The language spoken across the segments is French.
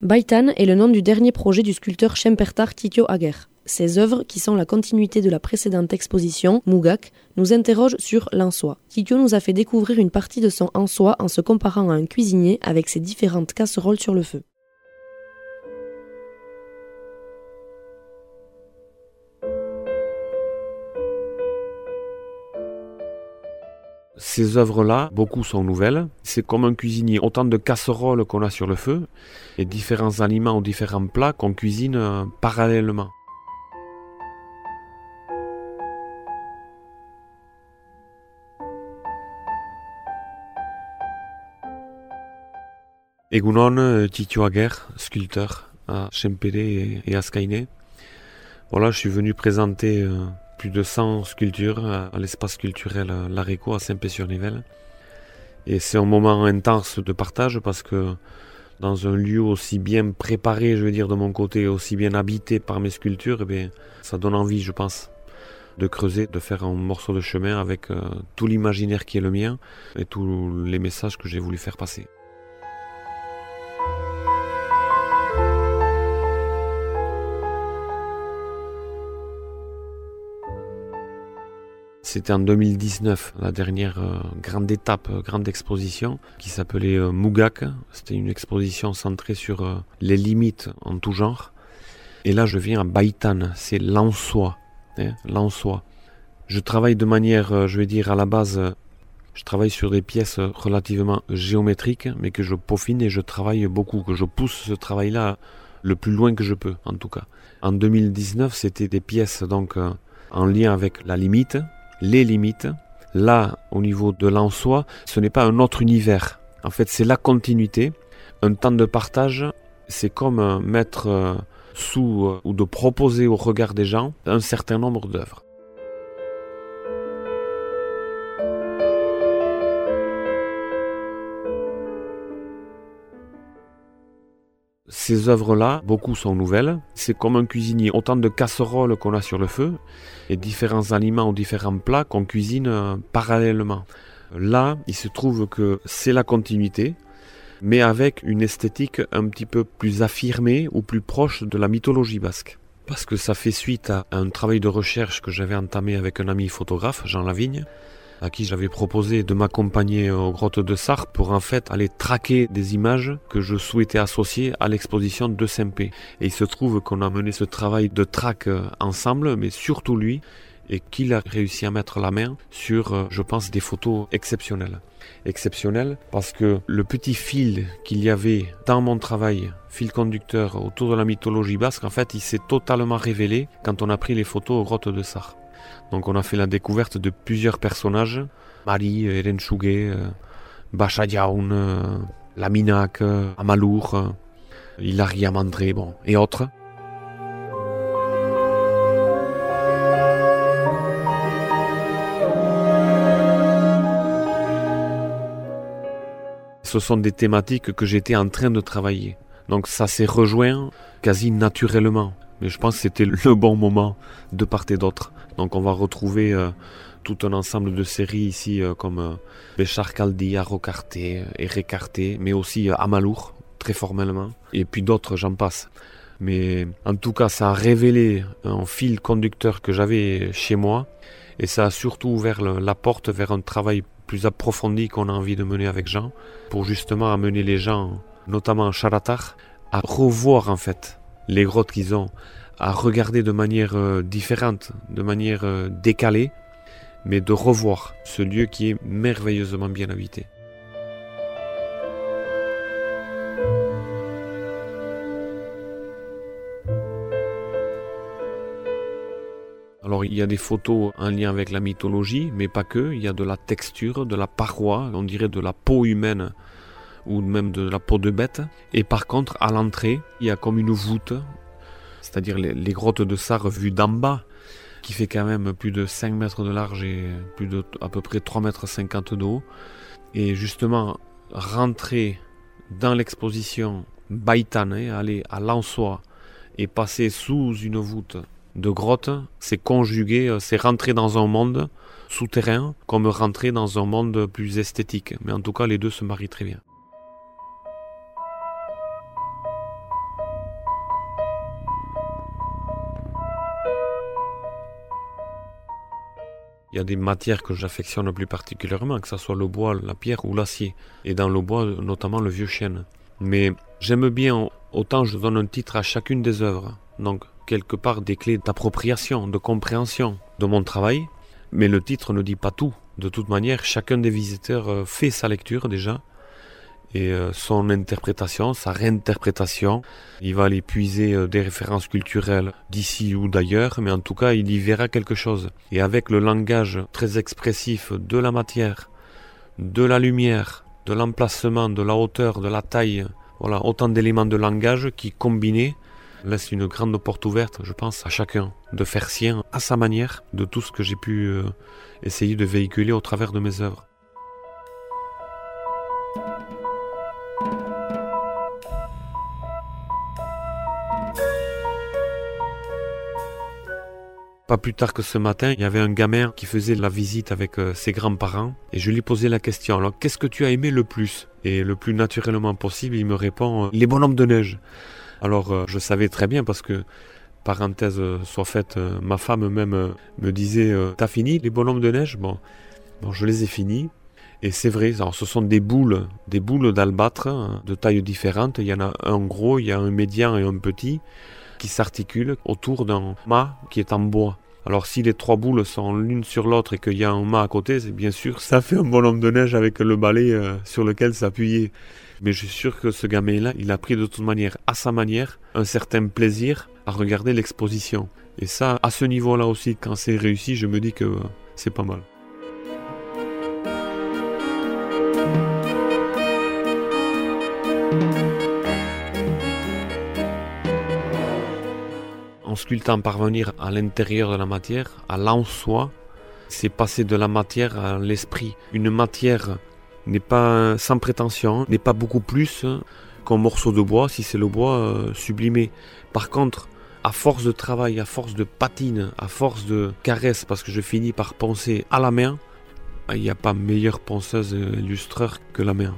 Baitan est le nom du dernier projet du sculpteur Shempertar Kikyo Aguer. Ses œuvres, qui sont la continuité de la précédente exposition, Mugak, nous interrogent sur l'en-soi. Kikyo nous a fait découvrir une partie de son en-soi en se comparant à un cuisinier avec ses différentes casseroles sur le feu. Ces œuvres-là, beaucoup sont nouvelles. C'est comme un cuisinier, autant de casseroles qu'on a sur le feu et différents aliments ou différents plats qu'on cuisine euh, parallèlement. Egunon Titio Aguer, sculpteur à Chempere et à Skyne. Voilà, je suis venu présenter euh, de 100 sculptures à l'espace culturel L'Aréco à Saint-Pé-sur-Nivelle. Et c'est un moment intense de partage parce que dans un lieu aussi bien préparé, je veux dire, de mon côté, aussi bien habité par mes sculptures, eh bien, ça donne envie, je pense, de creuser, de faire un morceau de chemin avec euh, tout l'imaginaire qui est le mien et tous les messages que j'ai voulu faire passer. C'était en 2019, la dernière euh, grande étape, euh, grande exposition, qui s'appelait euh, Mugak. C'était une exposition centrée sur les limites en tout genre. Et là, je viens à Baitan, c'est l'en-soi. Hein, Je travaille de manière, je vais dire, à la base, je travaille sur des pièces relativement géométriques, mais que je peaufine et je travaille beaucoup, que je pousse ce travail-là le plus loin que je peux, en tout cas. En 2019, c'était des pièces donc en lien avec la limite, les limites. Là, au niveau de l'en-soi, ce n'est pas un autre univers. En fait, c'est la continuité. Un temps de partage, c'est comme mettre euh, sous euh, ou de proposer au regard des gens un certain nombre d'œuvres. Ces œuvres-là, beaucoup sont nouvelles. C'est comme un cuisinier, autant de casseroles qu'on a sur le feu et différents aliments ou différents plats qu'on cuisine euh, parallèlement. Là, il se trouve que c'est la continuité, mais avec une esthétique un petit peu plus affirmée ou plus proche de la mythologie basque. Parce que ça fait suite à un travail de recherche que j'avais entamé avec un ami photographe, Jean Lavigne, à qui j'avais proposé de m'accompagner aux grottes de Sarre pour en fait aller traquer des images que je souhaitais associer à l'exposition de Saint-Pé. Et il se trouve qu'on a mené ce travail de traque euh, ensemble, mais surtout lui, et qu'il a réussi à mettre la main sur, euh, je pense, des photos exceptionnelles. Exceptionnelles parce que le petit fil qu'il y avait dans mon travail, fil conducteur autour de la mythologie basque, en fait, il s'est totalement révélé quand on a pris les photos aux grottes de Sarre. Donc on a fait la découverte de plusieurs personnages. Marie, Chouguet, euh, Bacha Diaoun, euh, Laminac, euh, Amalour, Hilaria Mandré, bon, et autres. Ce sont des thématiques que j'étais en train de travailler. Donc ça s'est rejoint quasi naturellement. Mais je pense que c'était le bon moment de part et d'autre. Donc on va retrouver euh, tout un ensemble de séries ici euh, comme euh, Béchar Kaldi, Arocarté, Erecarté, mais aussi Amalour, très formellement. Et puis d'autres, j'en passe. Mais en tout cas, ça a révélé un fil conducteur que j'avais chez moi. Et ça a surtout ouvert la porte vers un travail plus approfondi qu'on a envie de mener avec Jean, pour justement amener les gens, notamment Charatar, à revoir en fait les grottes qu'ils ont, à regarder de manière euh, différente, de manière euh, décalée, mais de revoir ce lieu qui est merveilleusement bien habité. Alors il y a des photos en lien avec la mythologie, mais pas que. Il y a de la texture, de la paroi, on dirait de la peau humaine ou même de la peau de bête. Et par contre, à l'entrée, il y a comme une voûte c'est-à-dire les, grottes de Sarre vues d'en bas, qui fait quand même plus de 5 mètres de large et plus de à peu près 3 mètres 50 d'eau. Et justement, rentrer dans l'exposition Baïtan, aller à l'Ansois et passer sous une voûte de grotte, c'est conjuguer, euh, c'est rentrer dans un monde souterrain comme rentrer dans un monde plus esthétique. Mais en tout cas, les deux se marient très bien. Il y a des matières que j'affectionne plus particulièrement, que ce soit le bois, la pierre ou l'acier. Et dans le bois, notamment le vieux chêne. Mais j'aime bien, autant je donne un titre à chacune des œuvres. Donc, quelque part, des clés d'appropriation, de compréhension de mon travail. Mais le titre ne dit pas tout. De toute manière, chacun des visiteurs euh, fait sa lecture déjà et euh, son interprétation, sa réinterprétation. Il va aller puiser euh, des références culturelles d'ici ou d'ailleurs, mais en tout cas, il y verra quelque chose. Et avec le langage très expressif de la matière, de la lumière, de l'emplacement, de la hauteur, de la taille, voilà, autant d'éléments de langage qui, combinés, laissent une grande porte ouverte, je pense, à chacun de faire sien à sa manière de tout ce que j'ai pu euh, essayer de véhiculer au travers de mes œuvres. Pas plus tard que ce matin, il y avait un gamin qui faisait la visite avec euh, ses grands-parents et je lui posais la question, alors qu'est-ce que tu as aimé le plus? Et le plus naturellement possible, il me répond, euh, les bonhommes de neige. Alors euh, je savais très bien parce que, parenthèse soit faite, ma femme même me disait, t'as fini les bonhommes de neige bon, bon, je les ai finis. Et c'est vrai, alors ce sont des boules, des boules d'albâtre hein, de tailles différentes. Il y en a un gros, il y a un médian et un petit qui s'articule autour d'un mât qui est en bois. Alors si les trois boules sont l'une sur l'autre et qu'il y a un mât à côté, c'est bien sûr ça fait un bonhomme de neige avec le balai euh, sur lequel s'appuyer. Mais je suis sûr que ce gamin-là, il a pris de toute manière, à sa manière, un certain plaisir à regarder l'exposition. Et ça, à ce niveau-là aussi, quand c'est réussi, je me dis que euh, c'est pas mal. Sculptant parvenir à l'intérieur de la matière, à l'en-soi, c'est passer de la matière à l'esprit. Une matière n'est pas sans prétention, n'est pas beaucoup plus qu'un morceau de bois si c'est le bois euh, sublimé. Par contre, à force de travail, à force de patine, à force de caresse, parce que je finis par poncer à la main, il n'y a pas meilleure ponceuse illustreur que la main.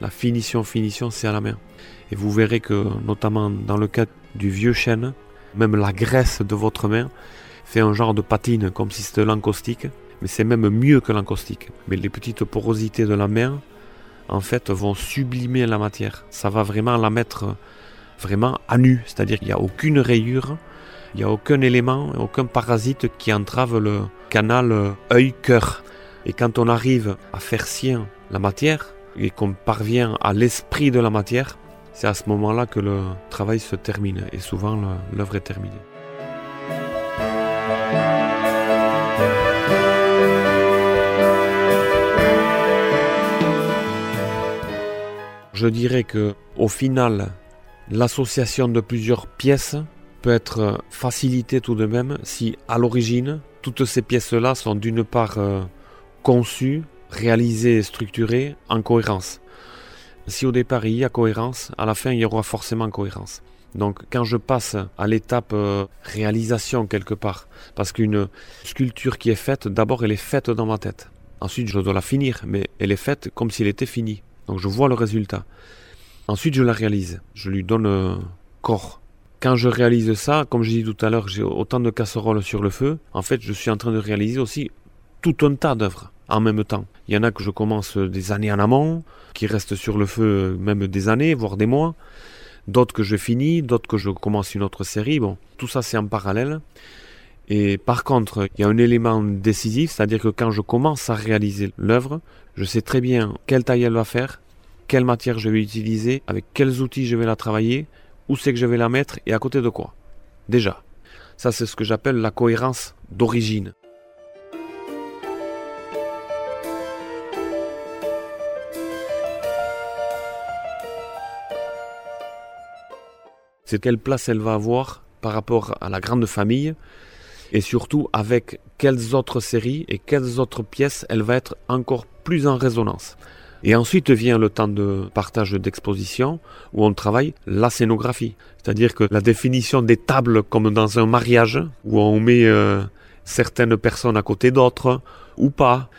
La finition, finition, c'est à la main. Et vous verrez que, notamment dans le cas du vieux chêne, même la graisse de votre main fait un genre de patine comme si c'était l'encaustique, mais c'est même mieux que l'encaustique. Mais les petites porosités de la main, en fait, vont sublimer la matière. Ça va vraiment la mettre vraiment à nu, c'est-à-dire qu'il n'y a aucune rayure, il n'y a aucun élément, aucun parasite qui entrave le canal œil-cœur. Et quand on arrive à faire sien la matière et qu'on parvient à l'esprit de la matière, c'est à ce moment-là que le travail se termine et souvent l'œuvre est terminée. Je dirais que au final, l'association de plusieurs pièces peut être facilitée tout de même si à l'origine, toutes ces pièces-là sont d'une part euh, conçues, réalisées et structurées en cohérence. Si au départ il y a cohérence, à la fin il y aura forcément cohérence. Donc quand je passe à l'étape euh, réalisation quelque part, parce qu'une sculpture qui est faite, d'abord elle est faite dans ma tête. Ensuite je dois la finir, mais elle est faite comme si elle était finie. Donc je vois le résultat. Ensuite je la réalise, je lui donne euh, corps. Quand je réalise ça, comme j'ai dit tout à l'heure, j'ai autant de casseroles sur le feu, en fait je suis en train de réaliser aussi tout un tas d'œuvres en même temps. Il y en a que je commence des années en amont, qui restent sur le feu même des années, voire des mois. D'autres que je finis, d'autres que je commence une autre série. Bon, tout ça c'est en parallèle. Et par contre, il y a un élément décisif, c'est-à-dire que quand je commence à réaliser l'œuvre, je sais très bien quelle taille elle va faire, quelle matière je vais utiliser, avec quels outils je vais la travailler, où c'est que je vais la mettre et à côté de quoi. Déjà. Ça, c'est ce que j'appelle la cohérence d'origine. C'est quelle place elle va avoir par rapport à la grande famille et surtout avec quelles autres séries et quelles autres pièces elle va être encore plus en résonance. Et ensuite vient le temps de partage d'exposition où on travaille la scénographie. C'est-à-dire que la définition des tables comme dans un mariage où on met euh, certaines personnes à côté d'autres ou pas.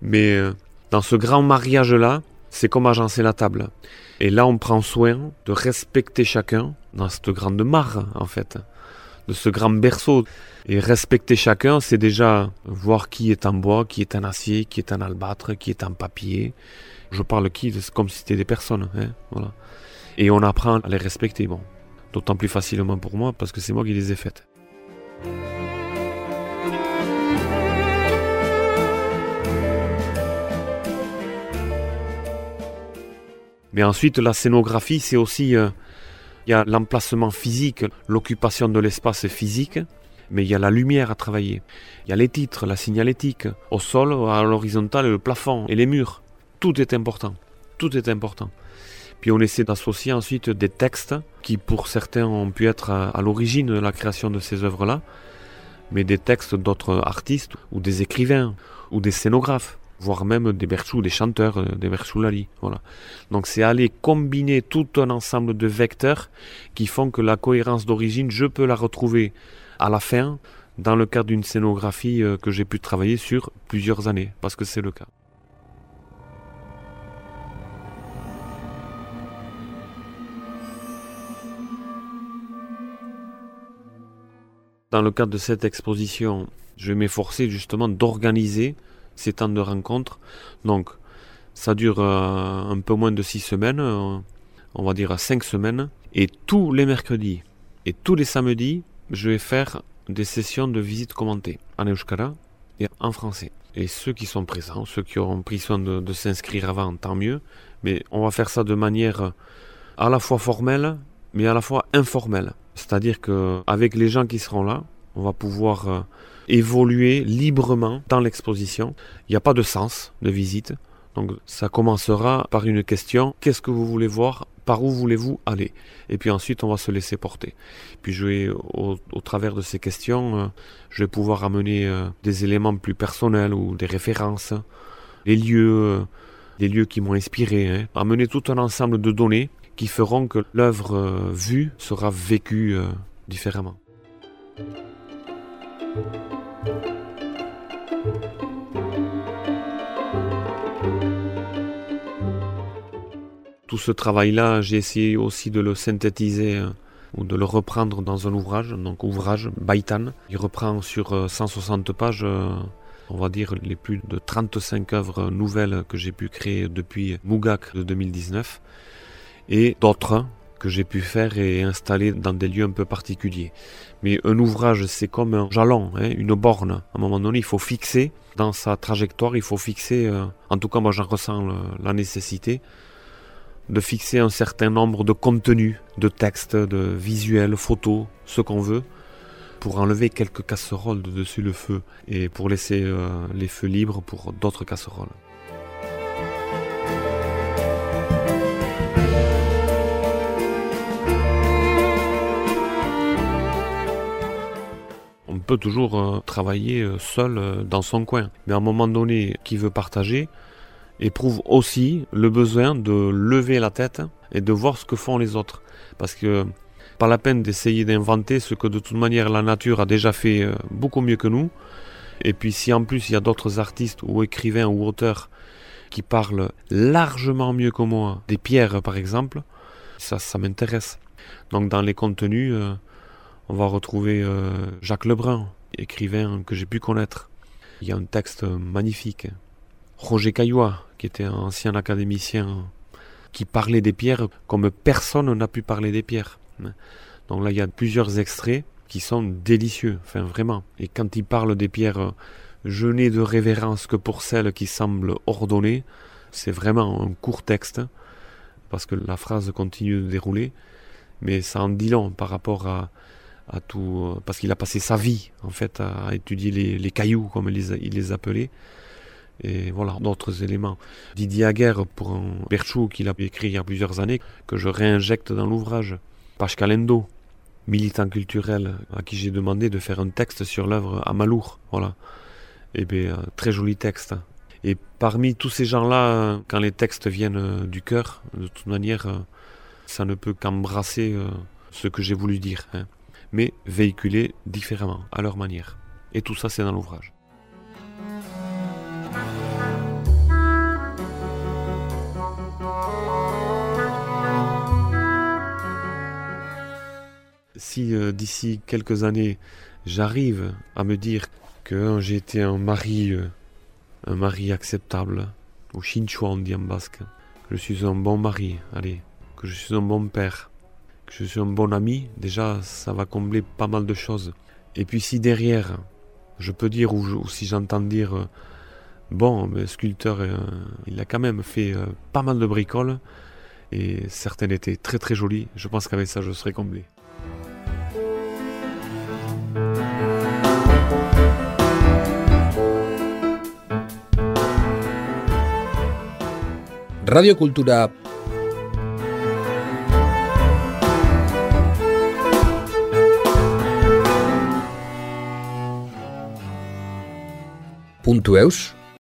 Mais euh, dans ce grand mariage-là, c'est comme agencer la table. Et là, on prend soin de respecter chacun dans cette grande mare, en fait, de ce grand berceau. Et respecter chacun, c'est déjà voir qui est en bois, qui est en acier, qui est en albâtre, qui est en papier. Je parle qui comme si c'était des personnes. Hein, voilà. Et on apprend à les respecter. D'autant plus facilement pour moi parce que c'est moi qui les ai faites. Mais ensuite, la scénographie, c'est aussi... Euh, il y a l'emplacement physique, l'occupation de l'espace physique, mais il y a la lumière à travailler. Il y a les titres, la signalétique, au sol, à l'horizontale, le plafond et les murs. Tout est important. Tout est important. Puis on essaie d'associer ensuite des textes qui pour certains ont pu être à, l'origine de la création de ces œuvres-là, mais des textes d'autres artistes ou des écrivains ou des scénographes voire même des berchous, des chanteurs, euh, des berchoulali. Voilà. Donc c'est aller combiner tout un ensemble de vecteurs qui font que la cohérence d'origine, je peux la retrouver à la fin dans le cadre d'une scénographie euh, que j'ai pu travailler sur plusieurs années, parce que c'est le cas. Dans le cadre de cette exposition, je vais m'efforcer justement d'organiser ces temps de rencontre. Donc, ça dure euh, un peu moins de six semaines, euh, on va dire cinq semaines. Et tous les mercredis et tous les samedis, je vais faire des sessions de visite commentée en euskara et en français. Et ceux qui sont présents, ceux qui auront pris soin de, de s'inscrire avant, tant mieux. Mais on va faire ça de manière à la fois formelle, mais à la fois informelle. C'est-à-dire que avec les gens qui seront là, on va pouvoir euh, évoluer librement dans l'exposition. Il n'y a pas de sens de visite. Donc ça commencera par une question, qu'est-ce que vous voulez voir? Par où voulez-vous aller? Et puis ensuite, on va se laisser porter. Puis je vais, au, travers de ces questions, euh, je vais pouvoir amener euh, des éléments plus personnels ou des références, les lieux, les lieux qui m'ont inspiré, hein. amener tout un ensemble de données qui feront que l'œuvre vue sera vécue différemment. Tout ce travail-là, j'ai essayé aussi de le synthétiser euh, ou de le reprendre dans un ouvrage, donc ouvrage Baitan. Il reprend sur 160 euh, pages, euh, on va dire, les plus de 35 œuvres nouvelles que j'ai pu créer depuis Mugak de 2019 et d'autres que j'ai pu faire et installer dans des lieux un peu particuliers. Mais un ouvrage, c'est comme un jalon, hein, une borne. À un moment donné, il faut fixer dans sa trajectoire, il faut fixer, euh, en tout cas moi j'en ressens la nécessité, de fixer un certain nombre de contenus, de textes, de visuels, photos, ce qu'on veut, pour enlever quelques casseroles de dessus le feu et pour laisser euh, les feux libres pour d'autres casseroles. Peut toujours euh, travailler euh, seul euh, dans son coin. Mais à un moment donné, qui veut partager, éprouve aussi le besoin de lever la tête et de voir ce que font les autres. Parce que pas la peine d'essayer d'inventer ce que de toute manière la nature a déjà fait beaucoup mieux que nous. Et puis si en plus il y a d'autres artistes ou écrivains ou auteurs qui parlent largement mieux que moi des pierres par exemple, ça, ça m'intéresse. Donc dans les contenus, on va retrouver euh, Jacques Lebrun, écrivain que j'ai pu connaître. Il y a un texte magnifique. Roger Caillois, qui était un ancien académicien, qui parlait des pierres comme personne n'a pu parler des pierres. Donc là, il y a plusieurs extraits qui sont délicieux, enfin vraiment. Et quand il parle des pierres, je n'ai de révérence que pour celles qui semblent ordonnées. C'est vraiment un court texte, parce que la phrase continue de dérouler, mais ça en dit long par rapport à, euh, parce qu'il a passé sa vie en fait à étudier les, cailloux comme il les, appelait. Et voilà, d'autres éléments. Didier Aguerre pour un Berchou qu'il a écrit il y a plusieurs années, que je réinjecte dans l'ouvrage. Calendo, militant culturel, à qui j'ai demandé de faire un texte sur l'œuvre à Malour. Voilà. Et eh bien, très joli texte. Et parmi tous ces gens-là, quand les textes viennent du cœur, de toute manière, ça ne peut qu'embrasser ce que j'ai voulu dire, hein. Mais véhiculer différemment, à leur manière. Et tout ça, c'est dans l'ouvrage. Si euh, d'ici quelques années, j'arrive à me dire que j'ai été un mari, euh, un mari acceptable, au Chinchua on dit en basque, que je suis un bon mari, allez, que je suis un bon père, je suis un bon ami, déjà ça va combler pas mal de choses. Et puis si derrière, je peux dire, ou, si j'entends dire, euh, bon, le sculpteur, euh, il a quand même fait euh, pas mal de bricoles, et certaines étaient très très jolies, je pense qu'avec ça je serais comblé. Radio Cultura www.eus